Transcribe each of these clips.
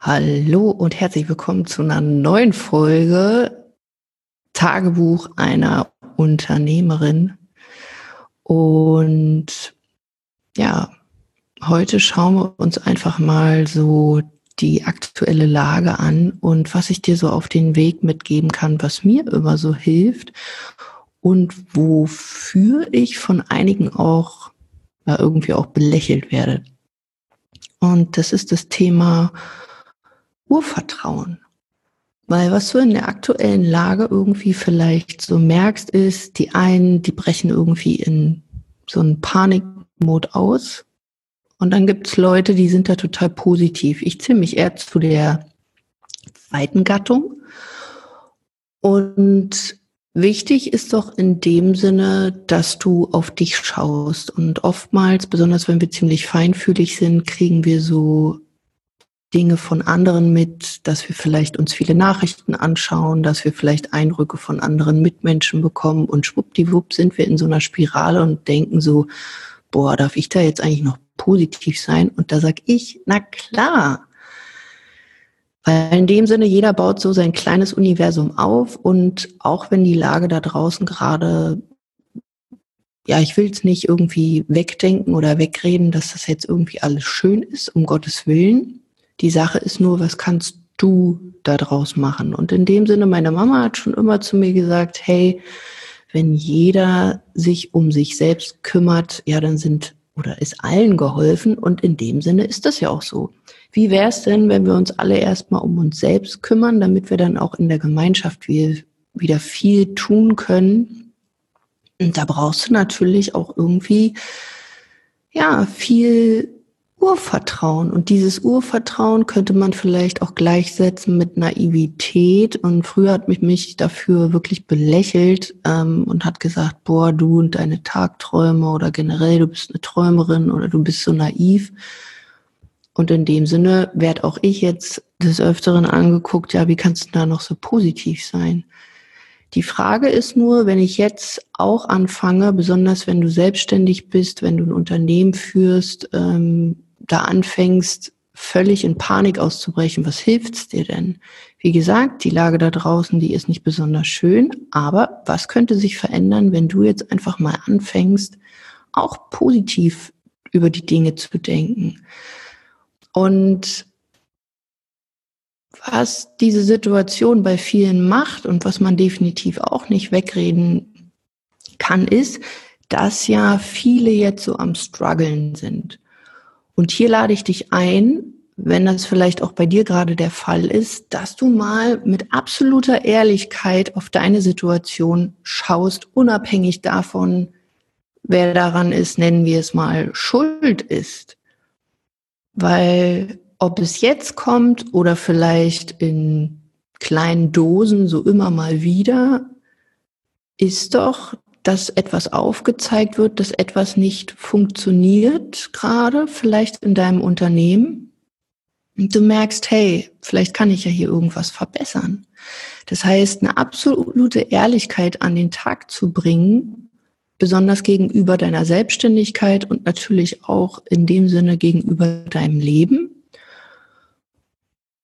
Hallo und herzlich willkommen zu einer neuen Folge Tagebuch einer Unternehmerin. Und ja, heute schauen wir uns einfach mal so die aktuelle Lage an und was ich dir so auf den Weg mitgeben kann, was mir immer so hilft und wofür ich von einigen auch ja, irgendwie auch belächelt werde. Und das ist das Thema Urvertrauen. Weil was du in der aktuellen Lage irgendwie vielleicht so merkst, ist, die einen, die brechen irgendwie in so einen Panikmod aus. Und dann gibt's Leute, die sind da total positiv. Ich zähle mich eher zu der zweiten Gattung. Und wichtig ist doch in dem Sinne, dass du auf dich schaust. Und oftmals, besonders wenn wir ziemlich feinfühlig sind, kriegen wir so Dinge von anderen mit, dass wir vielleicht uns viele Nachrichten anschauen, dass wir vielleicht Eindrücke von anderen Mitmenschen bekommen und schwuppdiwupp sind wir in so einer Spirale und denken so, boah, darf ich da jetzt eigentlich noch positiv sein? Und da sag ich, na klar. Weil in dem Sinne, jeder baut so sein kleines Universum auf und auch wenn die Lage da draußen gerade ja, ich will es nicht irgendwie wegdenken oder wegreden, dass das jetzt irgendwie alles schön ist, um Gottes Willen. Die Sache ist nur, was kannst du daraus machen? Und in dem Sinne, meine Mama hat schon immer zu mir gesagt, hey, wenn jeder sich um sich selbst kümmert, ja, dann sind oder ist allen geholfen. Und in dem Sinne ist das ja auch so. Wie wäre es denn, wenn wir uns alle erstmal um uns selbst kümmern, damit wir dann auch in der Gemeinschaft wieder viel tun können? Und da brauchst du natürlich auch irgendwie, ja, viel Urvertrauen. Und dieses Urvertrauen könnte man vielleicht auch gleichsetzen mit Naivität. Und früher hat mich mich dafür wirklich belächelt ähm, und hat gesagt, boah, du und deine Tagträume oder generell, du bist eine Träumerin oder du bist so naiv. Und in dem Sinne werde auch ich jetzt des Öfteren angeguckt, ja, wie kannst du da noch so positiv sein? Die Frage ist nur, wenn ich jetzt auch anfange, besonders wenn du selbstständig bist, wenn du ein Unternehmen führst, ähm, da anfängst, völlig in Panik auszubrechen, was hilft's dir denn? Wie gesagt, die Lage da draußen, die ist nicht besonders schön, aber was könnte sich verändern, wenn du jetzt einfach mal anfängst, auch positiv über die Dinge zu denken? Und was diese Situation bei vielen macht und was man definitiv auch nicht wegreden kann, ist, dass ja viele jetzt so am struggeln sind. Und hier lade ich dich ein, wenn das vielleicht auch bei dir gerade der Fall ist, dass du mal mit absoluter Ehrlichkeit auf deine Situation schaust, unabhängig davon, wer daran ist, nennen wir es mal, schuld ist. Weil ob es jetzt kommt oder vielleicht in kleinen Dosen so immer mal wieder, ist doch dass etwas aufgezeigt wird, dass etwas nicht funktioniert gerade, vielleicht in deinem Unternehmen. Und du merkst, hey, vielleicht kann ich ja hier irgendwas verbessern. Das heißt, eine absolute Ehrlichkeit an den Tag zu bringen, besonders gegenüber deiner Selbstständigkeit und natürlich auch in dem Sinne gegenüber deinem Leben.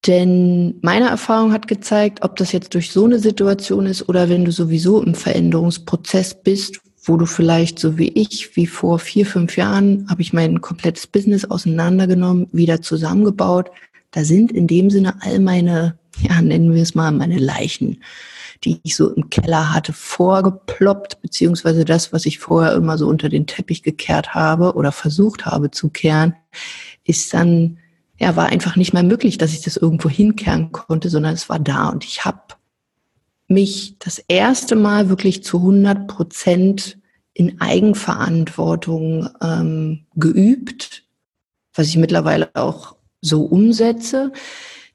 Denn meine Erfahrung hat gezeigt, ob das jetzt durch so eine Situation ist oder wenn du sowieso im Veränderungsprozess bist, wo du vielleicht so wie ich, wie vor vier, fünf Jahren, habe ich mein komplettes Business auseinandergenommen, wieder zusammengebaut. Da sind in dem Sinne all meine, ja, nennen wir es mal, meine Leichen, die ich so im Keller hatte, vorgeploppt, beziehungsweise das, was ich vorher immer so unter den Teppich gekehrt habe oder versucht habe zu kehren, ist dann ja, war einfach nicht mehr möglich, dass ich das irgendwo hinkehren konnte, sondern es war da. Und ich habe mich das erste Mal wirklich zu 100 Prozent in Eigenverantwortung ähm, geübt, was ich mittlerweile auch so umsetze.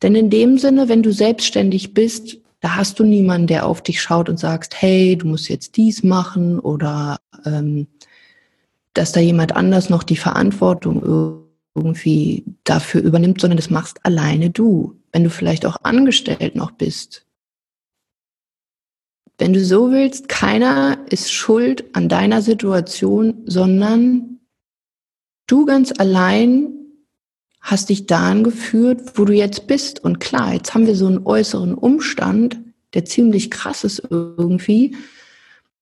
Denn in dem Sinne, wenn du selbstständig bist, da hast du niemanden, der auf dich schaut und sagst, hey, du musst jetzt dies machen oder ähm, dass da jemand anders noch die Verantwortung irgendwie dafür übernimmt, sondern das machst alleine du. Wenn du vielleicht auch angestellt noch bist. Wenn du so willst, keiner ist schuld an deiner Situation, sondern du ganz allein hast dich dahin geführt, wo du jetzt bist. Und klar, jetzt haben wir so einen äußeren Umstand, der ziemlich krass ist irgendwie.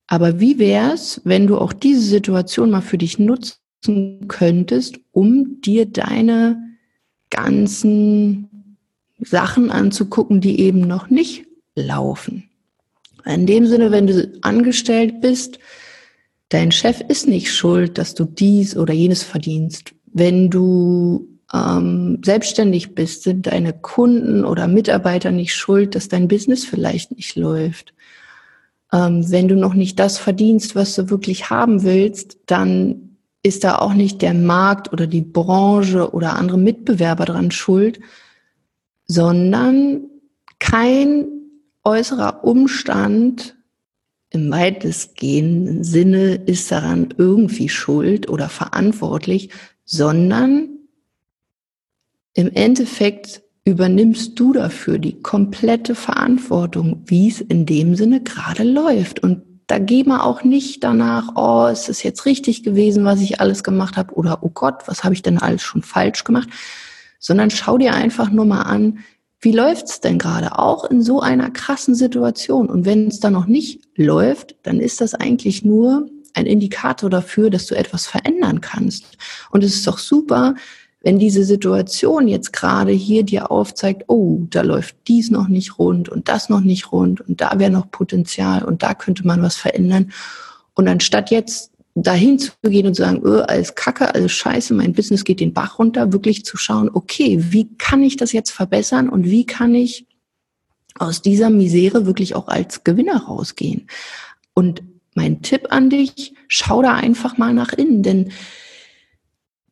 Aber wie wär's, wenn du auch diese Situation mal für dich nutzen könntest, um dir deine ganzen Sachen anzugucken, die eben noch nicht laufen? In dem Sinne, wenn du angestellt bist, dein Chef ist nicht schuld, dass du dies oder jenes verdienst. Wenn du ähm, selbstständig bist, sind deine Kunden oder Mitarbeiter nicht schuld, dass dein Business vielleicht nicht läuft. Ähm, wenn du noch nicht das verdienst, was du wirklich haben willst, dann ist da auch nicht der Markt oder die Branche oder andere Mitbewerber dran schuld, sondern kein äußerer Umstand im weitestgehenden Sinne ist daran irgendwie schuld oder verantwortlich, sondern im Endeffekt übernimmst du dafür die komplette Verantwortung, wie es in dem Sinne gerade läuft. Und da geh mal auch nicht danach, oh, ist es jetzt richtig gewesen, was ich alles gemacht habe, oder oh Gott, was habe ich denn alles schon falsch gemacht, sondern schau dir einfach nur mal an, wie läuft's denn gerade auch in so einer krassen Situation? Und wenn es dann noch nicht läuft, dann ist das eigentlich nur ein Indikator dafür, dass du etwas verändern kannst. Und es ist doch super, wenn diese Situation jetzt gerade hier dir aufzeigt, oh, da läuft dies noch nicht rund und das noch nicht rund und da wäre noch Potenzial und da könnte man was verändern. Und anstatt jetzt dahin zu gehen und zu sagen, öh, alles Kacke, alles Scheiße, mein Business geht den Bach runter, wirklich zu schauen, okay, wie kann ich das jetzt verbessern und wie kann ich aus dieser Misere wirklich auch als Gewinner rausgehen? Und mein Tipp an dich, schau da einfach mal nach innen, denn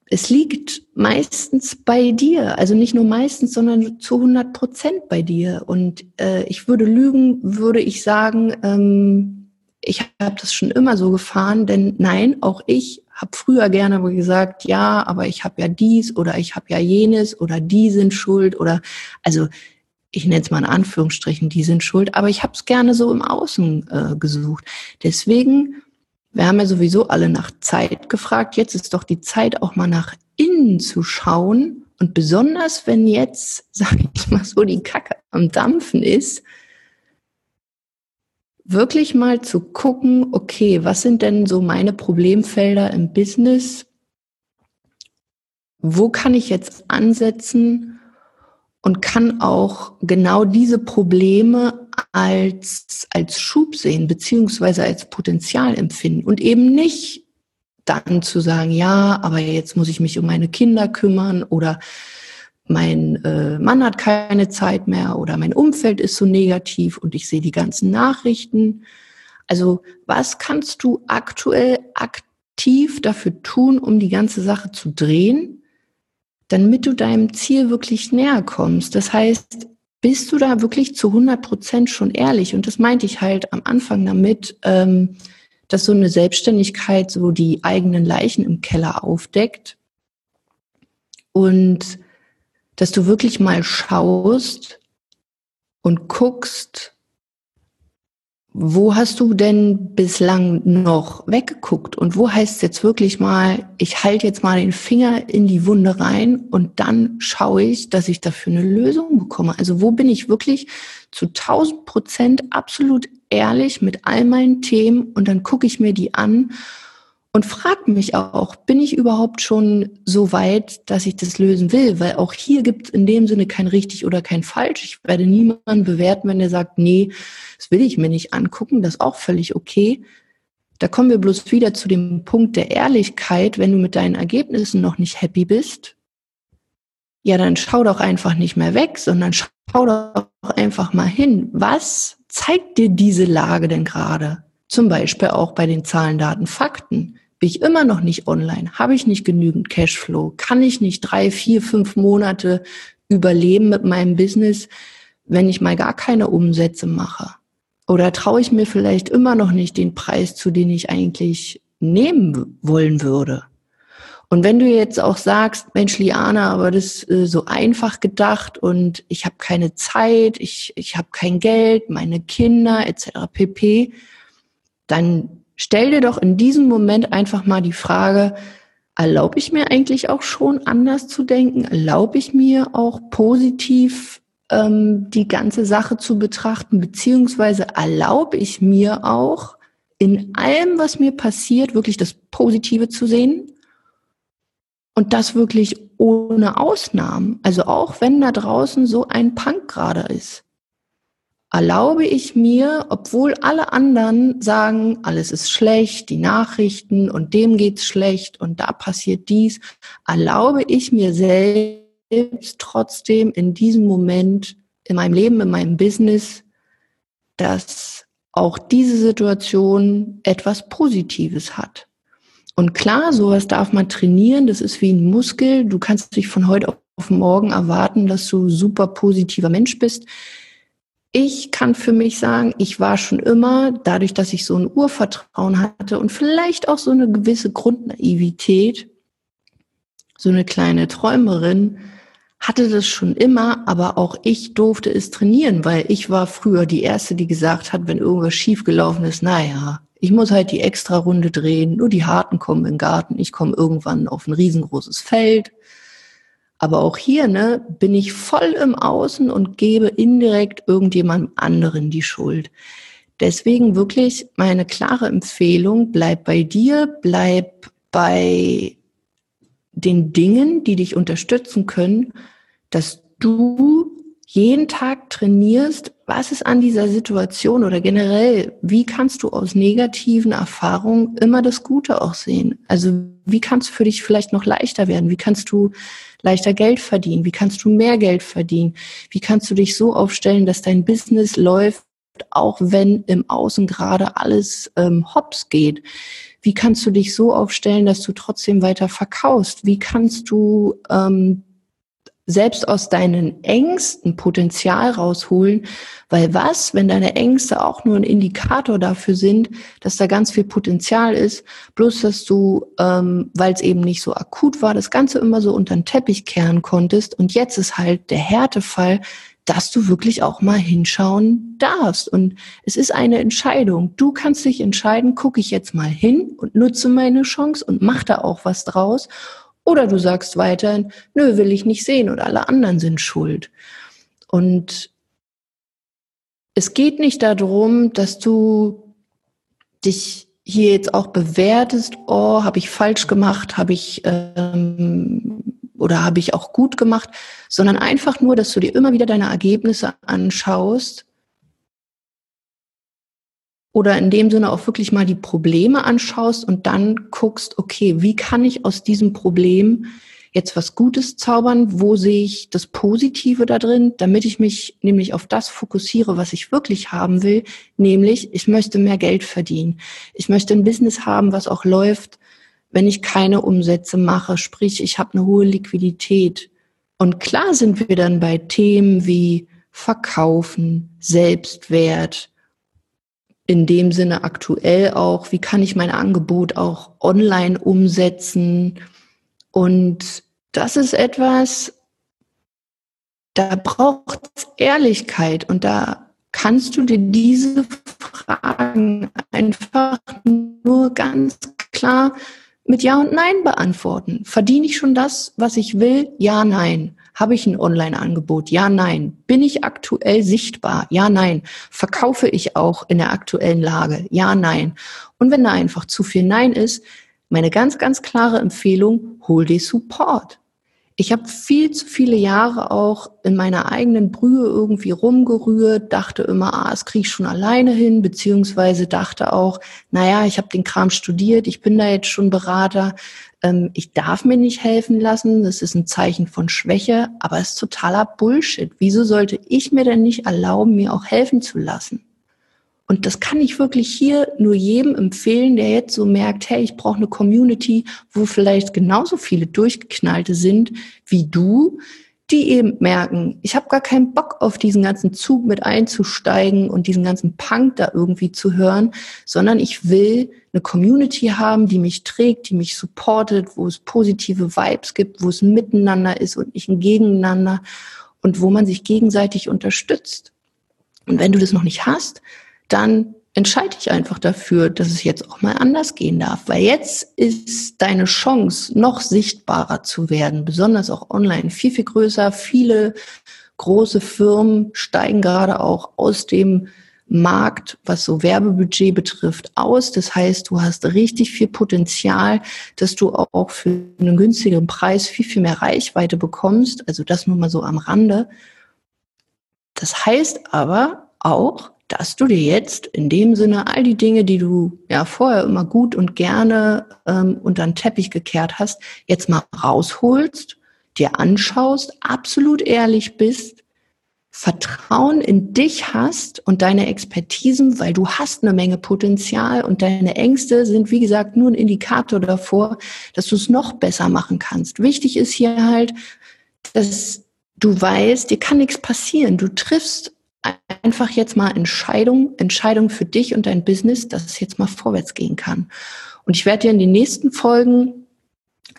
es liegt meistens bei dir, also nicht nur meistens, sondern zu 100 Prozent bei dir. Und äh, ich würde lügen, würde ich sagen, ähm, ich habe das schon immer so gefahren, denn nein, auch ich habe früher gerne gesagt, ja, aber ich habe ja dies oder ich habe ja jenes oder die sind schuld oder also ich nenne es mal in Anführungsstrichen, die sind schuld, aber ich habe es gerne so im Außen äh, gesucht. Deswegen wir haben ja sowieso alle nach Zeit gefragt. Jetzt ist doch die Zeit, auch mal nach innen zu schauen. Und besonders, wenn jetzt, sage ich mal so, die Kacke am Dampfen ist, wirklich mal zu gucken, okay, was sind denn so meine Problemfelder im Business? Wo kann ich jetzt ansetzen und kann auch genau diese Probleme als, als Schub sehen, beziehungsweise als Potenzial empfinden und eben nicht dann zu sagen, ja, aber jetzt muss ich mich um meine Kinder kümmern oder mein äh, Mann hat keine Zeit mehr oder mein Umfeld ist so negativ und ich sehe die ganzen Nachrichten. Also was kannst du aktuell aktiv dafür tun, um die ganze Sache zu drehen, damit du deinem Ziel wirklich näher kommst? Das heißt, bist du da wirklich zu 100 Prozent schon ehrlich? Und das meinte ich halt am Anfang damit, ähm, dass so eine Selbstständigkeit so die eigenen Leichen im Keller aufdeckt und dass du wirklich mal schaust und guckst, wo hast du denn bislang noch weggeguckt und wo heißt es jetzt wirklich mal, ich halte jetzt mal den Finger in die Wunde rein und dann schaue ich, dass ich dafür eine Lösung bekomme. Also wo bin ich wirklich zu 1000 Prozent absolut ehrlich mit all meinen Themen und dann gucke ich mir die an und frage mich auch, bin ich überhaupt schon so weit, dass ich das lösen will? Weil auch hier gibt es in dem Sinne kein richtig oder kein falsch. Ich werde niemanden bewerten, wenn er sagt, nee, das will ich mir nicht angucken. Das ist auch völlig okay. Da kommen wir bloß wieder zu dem Punkt der Ehrlichkeit. Wenn du mit deinen Ergebnissen noch nicht happy bist, ja, dann schau doch einfach nicht mehr weg, sondern schau doch einfach mal hin. Was zeigt dir diese Lage denn gerade? Zum Beispiel auch bei den Zahlen, Daten, Fakten. Bin ich immer noch nicht online? Habe ich nicht genügend Cashflow? Kann ich nicht drei, vier, fünf Monate überleben mit meinem Business, wenn ich mal gar keine Umsätze mache? Oder traue ich mir vielleicht immer noch nicht den Preis zu, den ich eigentlich nehmen wollen würde? Und wenn du jetzt auch sagst, Mensch, Liana, aber das ist äh, so einfach gedacht und ich habe keine Zeit, ich, ich habe kein Geld, meine Kinder etc. pp., dann stell dir doch in diesem Moment einfach mal die Frage, erlaube ich mir eigentlich auch schon anders zu denken? Erlaube ich mir auch positiv ähm, die ganze Sache zu betrachten? Beziehungsweise erlaube ich mir auch in allem, was mir passiert, wirklich das Positive zu sehen? Und das wirklich ohne Ausnahmen. Also auch wenn da draußen so ein Punk gerade ist erlaube ich mir, obwohl alle anderen sagen, alles ist schlecht, die Nachrichten und dem geht's schlecht und da passiert dies, erlaube ich mir selbst trotzdem in diesem Moment in meinem Leben, in meinem Business, dass auch diese Situation etwas Positives hat. Und klar, sowas darf man trainieren, das ist wie ein Muskel. Du kannst dich von heute auf morgen erwarten, dass du super positiver Mensch bist ich kann für mich sagen, ich war schon immer, dadurch, dass ich so ein Urvertrauen hatte und vielleicht auch so eine gewisse Grundnaivität, so eine kleine Träumerin, hatte das schon immer, aber auch ich durfte es trainieren, weil ich war früher die Erste, die gesagt hat, wenn irgendwas schiefgelaufen ist, naja, ich muss halt die extra Runde drehen, nur die Harten kommen in den Garten, ich komme irgendwann auf ein riesengroßes Feld. Aber auch hier ne, bin ich voll im Außen und gebe indirekt irgendjemandem anderen die Schuld. Deswegen wirklich meine klare Empfehlung, bleib bei dir, bleib bei den Dingen, die dich unterstützen können, dass du jeden Tag trainierst, was ist an dieser Situation oder generell, wie kannst du aus negativen Erfahrungen immer das Gute auch sehen? Also wie kannst du für dich vielleicht noch leichter werden? Wie kannst du leichter Geld verdienen? Wie kannst du mehr Geld verdienen? Wie kannst du dich so aufstellen, dass dein Business läuft, auch wenn im Außen gerade alles ähm, hops geht? Wie kannst du dich so aufstellen, dass du trotzdem weiter verkaufst? Wie kannst du ähm, selbst aus deinen Ängsten Potenzial rausholen, weil was, wenn deine Ängste auch nur ein Indikator dafür sind, dass da ganz viel Potenzial ist, bloß dass du, ähm, weil es eben nicht so akut war, das Ganze immer so unter den Teppich kehren konntest und jetzt ist halt der Härtefall, dass du wirklich auch mal hinschauen darfst. Und es ist eine Entscheidung. Du kannst dich entscheiden, gucke ich jetzt mal hin und nutze meine Chance und mach da auch was draus oder du sagst weiterhin, nö, will ich nicht sehen und alle anderen sind schuld. Und es geht nicht darum, dass du dich hier jetzt auch bewertest, oh, habe ich falsch gemacht, habe ich ähm, oder habe ich auch gut gemacht, sondern einfach nur, dass du dir immer wieder deine Ergebnisse anschaust oder in dem Sinne auch wirklich mal die Probleme anschaust und dann guckst, okay, wie kann ich aus diesem Problem jetzt was Gutes zaubern? Wo sehe ich das Positive da drin, damit ich mich nämlich auf das fokussiere, was ich wirklich haben will, nämlich ich möchte mehr Geld verdienen. Ich möchte ein Business haben, was auch läuft, wenn ich keine Umsätze mache, sprich, ich habe eine hohe Liquidität. Und klar sind wir dann bei Themen wie Verkaufen, Selbstwert, in dem Sinne aktuell auch, wie kann ich mein Angebot auch online umsetzen. Und das ist etwas, da braucht es Ehrlichkeit und da kannst du dir diese Fragen einfach nur ganz klar mit Ja und Nein beantworten. Verdiene ich schon das, was ich will? Ja, nein. Habe ich ein Online-Angebot? Ja, nein. Bin ich aktuell sichtbar? Ja, nein. Verkaufe ich auch in der aktuellen Lage? Ja, nein. Und wenn da einfach zu viel Nein ist, meine ganz, ganz klare Empfehlung, hol dir Support. Ich habe viel zu viele Jahre auch in meiner eigenen Brühe irgendwie rumgerührt, dachte immer, ah, das kriege ich schon alleine hin, beziehungsweise dachte auch, naja, ich habe den Kram studiert, ich bin da jetzt schon Berater, ähm, ich darf mir nicht helfen lassen, das ist ein Zeichen von Schwäche, aber es ist totaler Bullshit. Wieso sollte ich mir denn nicht erlauben, mir auch helfen zu lassen? Und das kann ich wirklich hier nur jedem empfehlen, der jetzt so merkt, hey, ich brauche eine Community, wo vielleicht genauso viele Durchgeknallte sind wie du, die eben merken, ich habe gar keinen Bock auf diesen ganzen Zug mit einzusteigen und diesen ganzen Punk da irgendwie zu hören, sondern ich will eine Community haben, die mich trägt, die mich supportet, wo es positive Vibes gibt, wo es miteinander ist und nicht ein Gegeneinander und wo man sich gegenseitig unterstützt. Und wenn du das noch nicht hast, dann entscheide dich einfach dafür, dass es jetzt auch mal anders gehen darf, weil jetzt ist deine Chance, noch sichtbarer zu werden, besonders auch online, viel, viel größer. Viele große Firmen steigen gerade auch aus dem Markt, was so Werbebudget betrifft, aus. Das heißt, du hast richtig viel Potenzial, dass du auch für einen günstigeren Preis viel, viel mehr Reichweite bekommst. Also das nur mal so am Rande. Das heißt aber auch, dass du dir jetzt in dem Sinne all die Dinge, die du ja vorher immer gut und gerne ähm, unter den Teppich gekehrt hast, jetzt mal rausholst, dir anschaust, absolut ehrlich bist Vertrauen in dich hast und deine Expertisen, weil du hast eine Menge Potenzial und deine Ängste sind, wie gesagt, nur ein Indikator davor, dass du es noch besser machen kannst. Wichtig ist hier halt, dass du weißt, dir kann nichts passieren. Du triffst einfach jetzt mal Entscheidungen, Entscheidungen für dich und dein Business, dass es jetzt mal vorwärts gehen kann. Und ich werde dir in den nächsten Folgen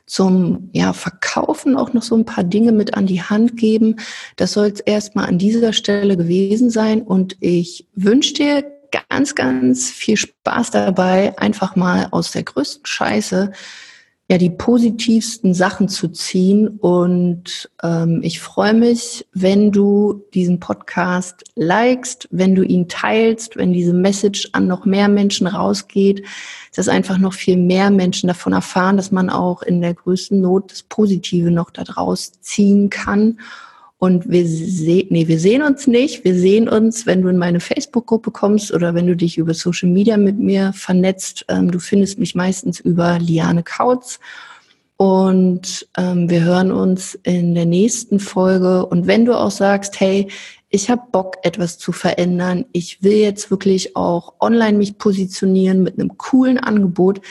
zum ja, Verkaufen auch noch so ein paar Dinge mit an die Hand geben. Das soll es erstmal an dieser Stelle gewesen sein. Und ich wünsche dir ganz, ganz viel Spaß dabei, einfach mal aus der größten Scheiße ja die positivsten Sachen zu ziehen. Und ähm, ich freue mich, wenn du diesen Podcast likest, wenn du ihn teilst, wenn diese Message an noch mehr Menschen rausgeht, dass einfach noch viel mehr Menschen davon erfahren, dass man auch in der größten Not das Positive noch daraus ziehen kann. Und wir sehen, nee, wir sehen uns nicht. Wir sehen uns, wenn du in meine Facebook-Gruppe kommst oder wenn du dich über Social Media mit mir vernetzt. Ähm, du findest mich meistens über Liane Kautz. Und ähm, wir hören uns in der nächsten Folge. Und wenn du auch sagst, hey, ich habe Bock, etwas zu verändern, ich will jetzt wirklich auch online mich positionieren mit einem coolen Angebot,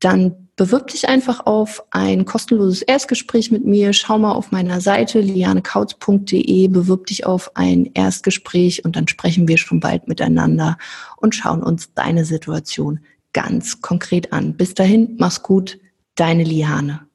dann bewirb dich einfach auf ein kostenloses Erstgespräch mit mir. Schau mal auf meiner Seite lianekautz.de, bewirb dich auf ein Erstgespräch und dann sprechen wir schon bald miteinander und schauen uns deine Situation ganz konkret an. Bis dahin, mach's gut, deine Liane.